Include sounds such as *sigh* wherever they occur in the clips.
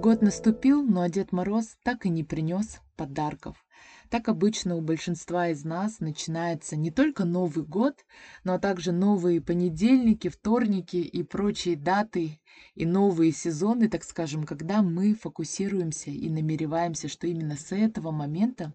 Год наступил, но Дед Мороз так и не принес подарков. Так обычно у большинства из нас начинается не только Новый год, но также новые понедельники, вторники и прочие даты и новые сезоны, так скажем, когда мы фокусируемся и намереваемся, что именно с этого момента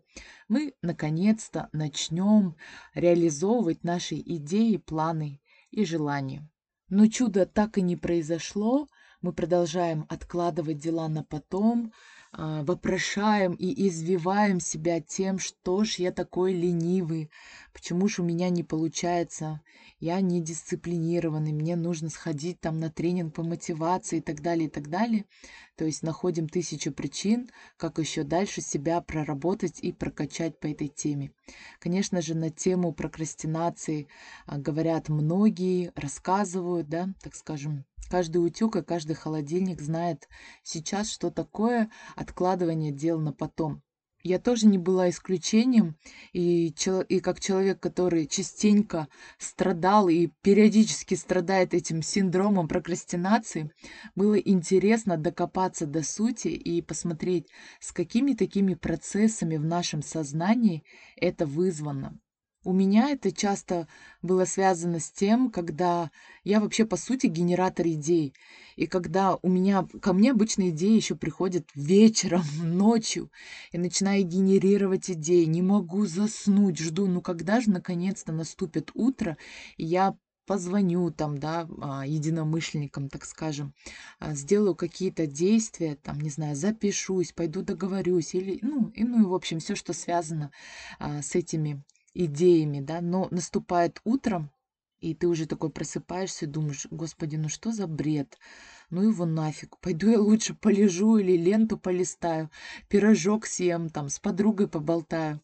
мы наконец-то начнем реализовывать наши идеи, планы и желания. Но чудо так и не произошло, мы продолжаем откладывать дела на потом, а, вопрошаем и извиваем себя тем, что ж я такой ленивый, почему ж у меня не получается, я не дисциплинированный, мне нужно сходить там на тренинг по мотивации и так далее, и так далее. То есть находим тысячу причин, как еще дальше себя проработать и прокачать по этой теме. Конечно же, на тему прокрастинации а, говорят многие, рассказывают, да, так скажем, Каждый утюг и каждый холодильник знает сейчас, что такое откладывание дел на потом. Я тоже не была исключением, и, и как человек, который частенько страдал и периодически страдает этим синдромом прокрастинации, было интересно докопаться до сути и посмотреть, с какими такими процессами в нашем сознании это вызвано. У меня это часто было связано с тем, когда я вообще, по сути, генератор идей. И когда у меня, ко мне обычно идеи еще приходят вечером, *laughs* ночью. И начинаю генерировать идеи. Не могу заснуть, жду, ну когда же наконец-то наступит утро, и я позвоню там, да, а, единомышленникам, так скажем, а, сделаю какие-то действия, там, не знаю, запишусь, пойду договорюсь, или, ну, и, ну, и, в общем, все, что связано а, с этими идеями, да, но наступает утром, и ты уже такой просыпаешься и думаешь, господи, ну что за бред? Ну его нафиг, пойду я лучше полежу или ленту полистаю, пирожок съем, там, с подругой поболтаю.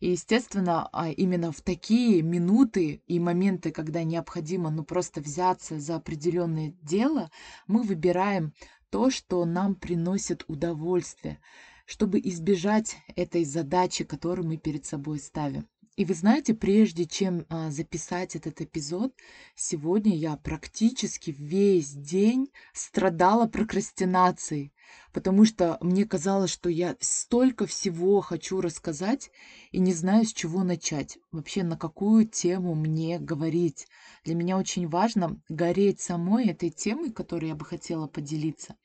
И, естественно, а, именно в такие минуты и моменты, когда необходимо ну просто взяться за определенное дело, мы выбираем то, что нам приносит удовольствие, чтобы избежать этой задачи, которую мы перед собой ставим. И вы знаете, прежде чем а, записать этот эпизод, сегодня я практически весь день страдала прокрастинацией, потому что мне казалось, что я столько всего хочу рассказать и не знаю, с чего начать. Вообще, на какую тему мне говорить. Для меня очень важно гореть самой этой темой, которой я бы хотела поделиться.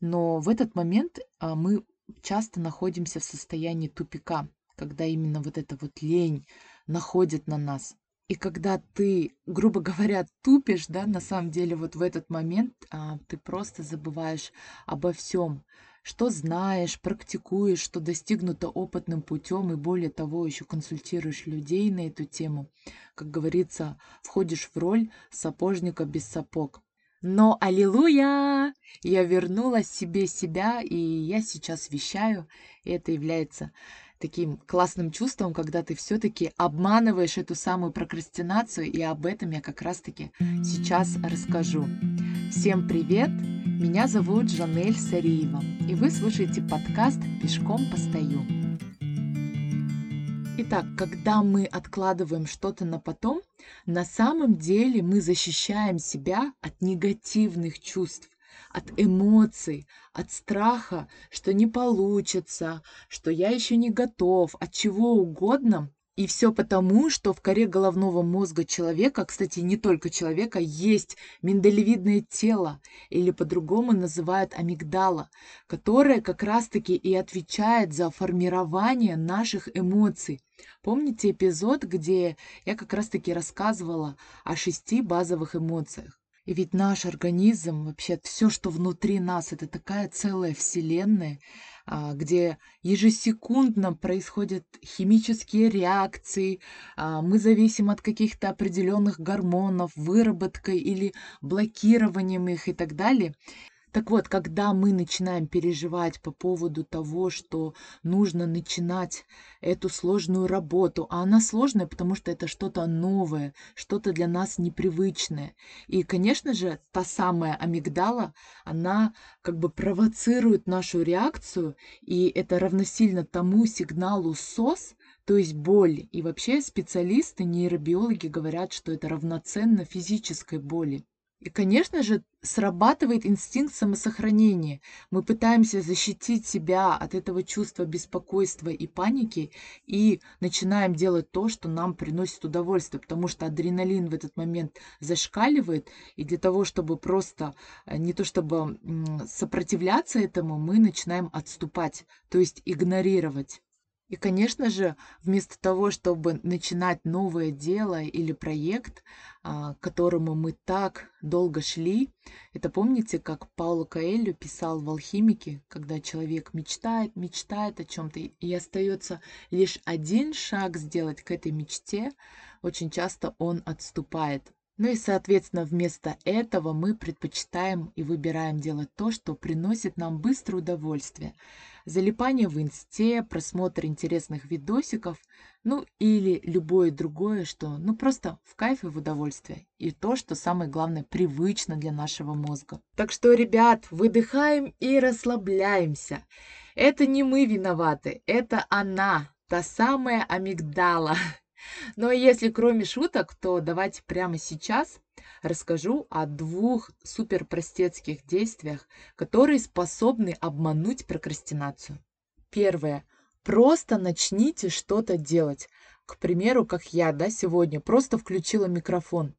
Но в этот момент а, мы часто находимся в состоянии тупика когда именно вот эта вот лень находит на нас. И когда ты, грубо говоря, тупишь, да, на самом деле вот в этот момент а, ты просто забываешь обо всем, что знаешь, практикуешь, что достигнуто опытным путем, и более того, еще консультируешь людей на эту тему. Как говорится, входишь в роль сапожника без сапог. Но, аллилуйя! Я вернула себе себя, и я сейчас вещаю, и это является таким классным чувством, когда ты все-таки обманываешь эту самую прокрастинацию, и об этом я как раз-таки сейчас расскажу. Всем привет! Меня зовут Жанель Сариева, и вы слушаете подкаст «Пешком постою». Итак, когда мы откладываем что-то на потом, на самом деле мы защищаем себя от негативных чувств, от эмоций, от страха, что не получится, что я еще не готов, от чего угодно. И все потому, что в коре головного мозга человека, кстати, не только человека, есть миндалевидное тело, или по-другому называют амигдала, которое как раз-таки и отвечает за формирование наших эмоций. Помните эпизод, где я как раз-таки рассказывала о шести базовых эмоциях? И ведь наш организм, вообще все, что внутри нас, это такая целая вселенная, а, где ежесекундно происходят химические реакции, а, мы зависим от каких-то определенных гормонов, выработкой или блокированием их и так далее. Так вот, когда мы начинаем переживать по поводу того, что нужно начинать эту сложную работу, а она сложная, потому что это что-то новое, что-то для нас непривычное. И, конечно же, та самая амигдала, она как бы провоцирует нашу реакцию, и это равносильно тому сигналу СОС, то есть боль. И вообще специалисты, нейробиологи говорят, что это равноценно физической боли. И, конечно же, срабатывает инстинкт самосохранения. Мы пытаемся защитить себя от этого чувства беспокойства и паники и начинаем делать то, что нам приносит удовольствие, потому что адреналин в этот момент зашкаливает, и для того, чтобы просто э, не то чтобы сопротивляться этому, мы начинаем отступать, то есть игнорировать. И, конечно же, вместо того, чтобы начинать новое дело или проект, а, к которому мы так долго шли, это помните, как Пауло Каэльо писал в «Алхимике», когда человек мечтает, мечтает о чем-то, и остается лишь один шаг сделать к этой мечте, очень часто он отступает. Ну и, соответственно, вместо этого мы предпочитаем и выбираем делать то, что приносит нам быстрое удовольствие. Залипание в инсте, просмотр интересных видосиков, ну или любое другое, что ну просто в кайф и в удовольствие. И то, что самое главное, привычно для нашего мозга. Так что, ребят, выдыхаем и расслабляемся. Это не мы виноваты, это она, та самая амигдала, но если кроме шуток, то давайте прямо сейчас расскажу о двух суперпростецких действиях, которые способны обмануть прокрастинацию. Первое. Просто начните что-то делать. К примеру, как я, да, сегодня просто включила микрофон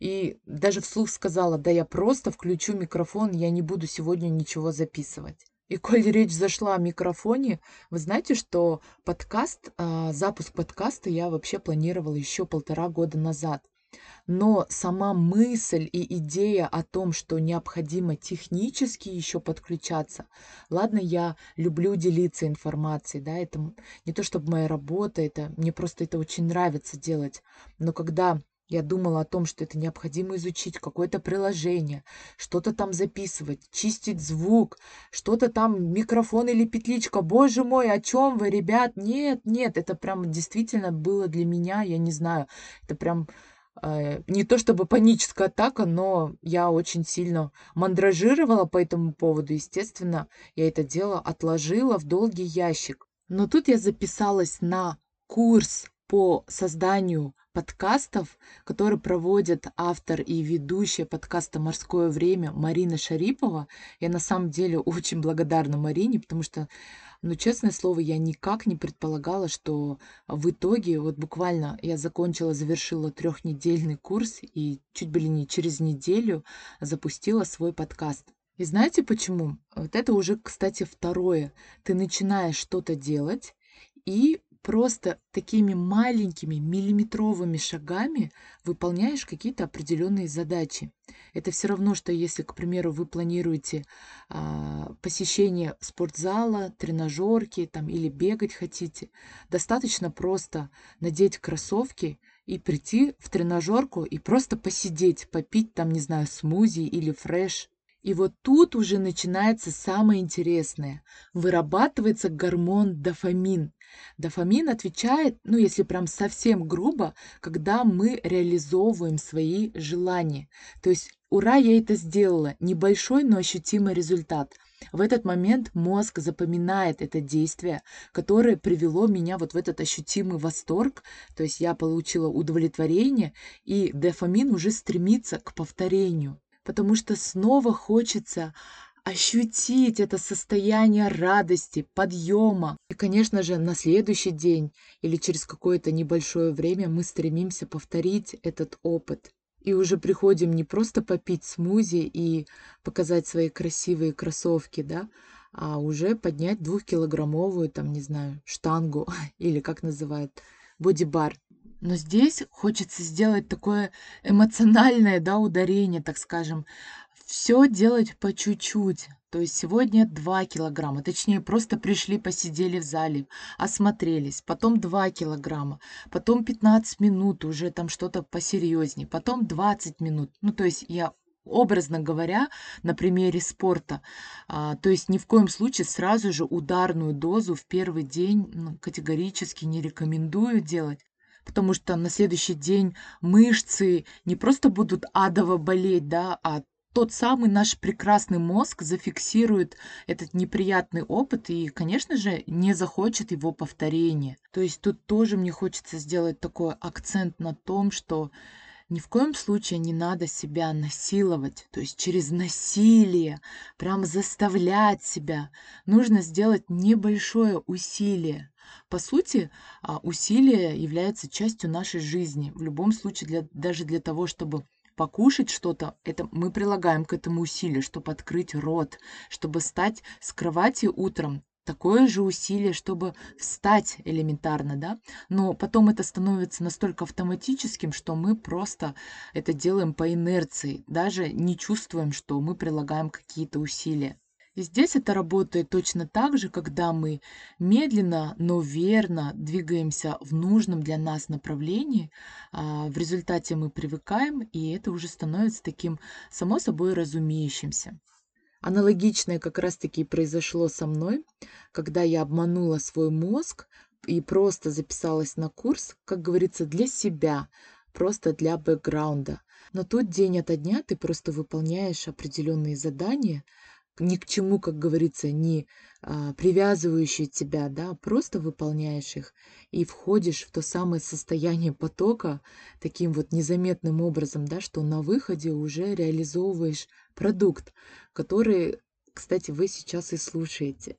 и даже вслух сказала, да я просто включу микрофон, я не буду сегодня ничего записывать. И коль речь зашла о микрофоне, вы знаете, что подкаст, а, запуск подкаста я вообще планировала еще полтора года назад. Но сама мысль и идея о том, что необходимо технически еще подключаться, ладно, я люблю делиться информацией, да, это не то чтобы моя работа, это мне просто это очень нравится делать, но когда я думала о том, что это необходимо изучить, какое-то приложение, что-то там записывать, чистить звук, что-то там, микрофон или петличка. Боже мой, о чем вы, ребят? Нет, нет, это прям действительно было для меня, я не знаю, это прям э, не то чтобы паническая атака, но я очень сильно мандражировала по этому поводу. Естественно, я это дело отложила в долгий ящик. Но тут я записалась на курс по созданию подкастов, который проводит автор и ведущая подкаста «Морское время» Марина Шарипова. Я на самом деле *laughs* очень благодарна Марине, потому что, ну, честное слово, я никак не предполагала, что в итоге, вот буквально я закончила, завершила трехнедельный курс и чуть бы ли не через неделю запустила свой подкаст. И знаете почему? Вот это уже, кстати, второе. Ты начинаешь что-то делать, и просто такими маленькими миллиметровыми шагами выполняешь какие-то определенные задачи. Это все равно, что если, к примеру, вы планируете а, посещение спортзала, тренажерки там, или бегать хотите, достаточно просто надеть кроссовки и прийти в тренажерку и просто посидеть, попить там, не знаю, смузи или фреш. И вот тут уже начинается самое интересное. Вырабатывается гормон дофамин. Дофамин отвечает, ну если прям совсем грубо, когда мы реализовываем свои желания. То есть, ура, я это сделала, небольшой, но ощутимый результат. В этот момент мозг запоминает это действие, которое привело меня вот в этот ощутимый восторг, то есть я получила удовлетворение, и дофамин уже стремится к повторению, потому что снова хочется ощутить это состояние радости, подъема. И, конечно же, на следующий день или через какое-то небольшое время мы стремимся повторить этот опыт. И уже приходим не просто попить смузи и показать свои красивые кроссовки, да, а уже поднять двухкилограммовую, там, не знаю, штангу *laughs* или как называют, бодибар. Но здесь хочется сделать такое эмоциональное да, ударение, так скажем, все делать по чуть-чуть. То есть сегодня 2 килограмма, точнее просто пришли, посидели в зале, осмотрелись, потом 2 килограмма, потом 15 минут, уже там что-то посерьезнее, потом 20 минут. Ну то есть я образно говоря, на примере спорта. А, то есть ни в коем случае сразу же ударную дозу в первый день ну, категорически не рекомендую делать потому что на следующий день мышцы не просто будут адово болеть, да, а тот самый наш прекрасный мозг зафиксирует этот неприятный опыт и, конечно же, не захочет его повторения. То есть тут тоже мне хочется сделать такой акцент на том, что Ни в коем случае не надо себя насиловать, то есть через насилие, прям заставлять себя. Нужно сделать небольшое усилие. По сути, а, усилие является частью нашей жизни. В любом случае, для, даже для того, чтобы покушать что-то, это мы прилагаем к этому усилие, чтобы открыть рот, чтобы встать с кровати утром, такое же усилие, чтобы встать элементарно, да, но потом это становится настолько автоматическим, что мы просто это делаем по инерции, даже не чувствуем, что мы прилагаем какие-то усилия. И здесь это работает точно так же, когда мы медленно, но верно двигаемся в нужном для нас направлении. А, в результате мы привыкаем, и это уже становится таким само собой разумеющимся. Аналогичное как раз-таки произошло со мной, когда я обманула свой мозг и просто записалась на курс, как говорится, для себя, просто для бэкграунда. Но тут день ото дня ты просто выполняешь определенные задания, ни к чему, как говорится, не а, привязывающие тебя, да, просто выполняешь их и входишь в то самое состояние потока таким вот незаметным образом, да, что на выходе уже реализовываешь продукт, который, кстати, вы сейчас и слушаете.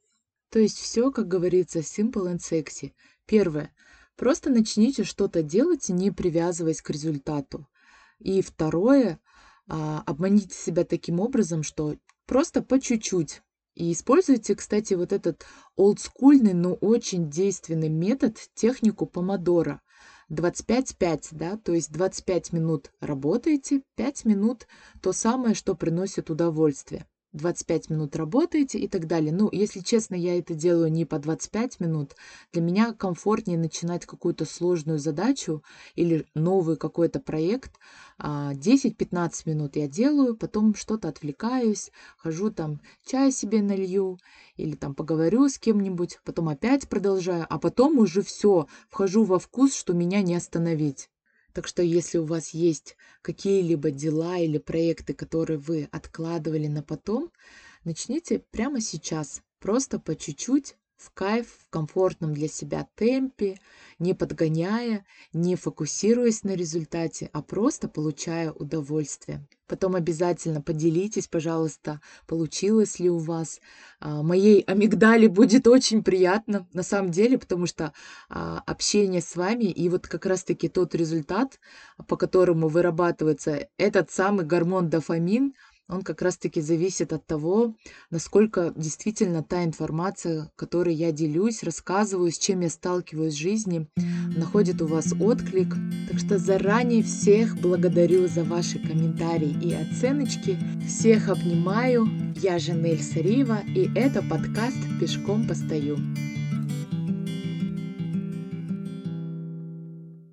То есть все, как говорится, simple and sexy. Первое. Просто начните что-то делать, не привязываясь к результату. И второе, а, обманите себя таким образом, что Просто по чуть-чуть. И используйте, кстати, вот этот олдскульный, но очень действенный метод, технику помодора. 25-5, да, то есть 25 минут работаете, 5 минут то самое, что приносит удовольствие. 25 минут работаете и так далее. Ну, если честно, я это делаю не по 25 минут. Для меня комфортнее начинать какую-то сложную задачу или новый какой-то проект. 10-15 а, минут я делаю, потом что-то отвлекаюсь, хожу там чай себе налью или там поговорю с кем-нибудь, потом опять продолжаю, а потом уже все, вхожу во вкус, что меня не остановить. Так что если у вас есть какие-либо дела или проекты, которые вы откладывали на потом, начните прямо сейчас, просто по чуть-чуть в кайф, в комфортном для себя темпе, не подгоняя, не фокусируясь на результате, а просто получая удовольствие. Потом обязательно поделитесь, пожалуйста, получилось ли у вас. А, моей амигдали будет очень приятно, на самом деле, потому что а, общение с вами и вот как раз-таки тот результат, по которому вырабатывается этот самый гормон дофамин – он как раз-таки зависит от того, насколько действительно та информация, которой я делюсь, рассказываю, с чем я сталкиваюсь в жизни, находит у вас отклик. Так что заранее всех благодарю за ваши комментарии и оценочки. Всех обнимаю. Я Жанель Сарива, и это подкаст «Пешком постою».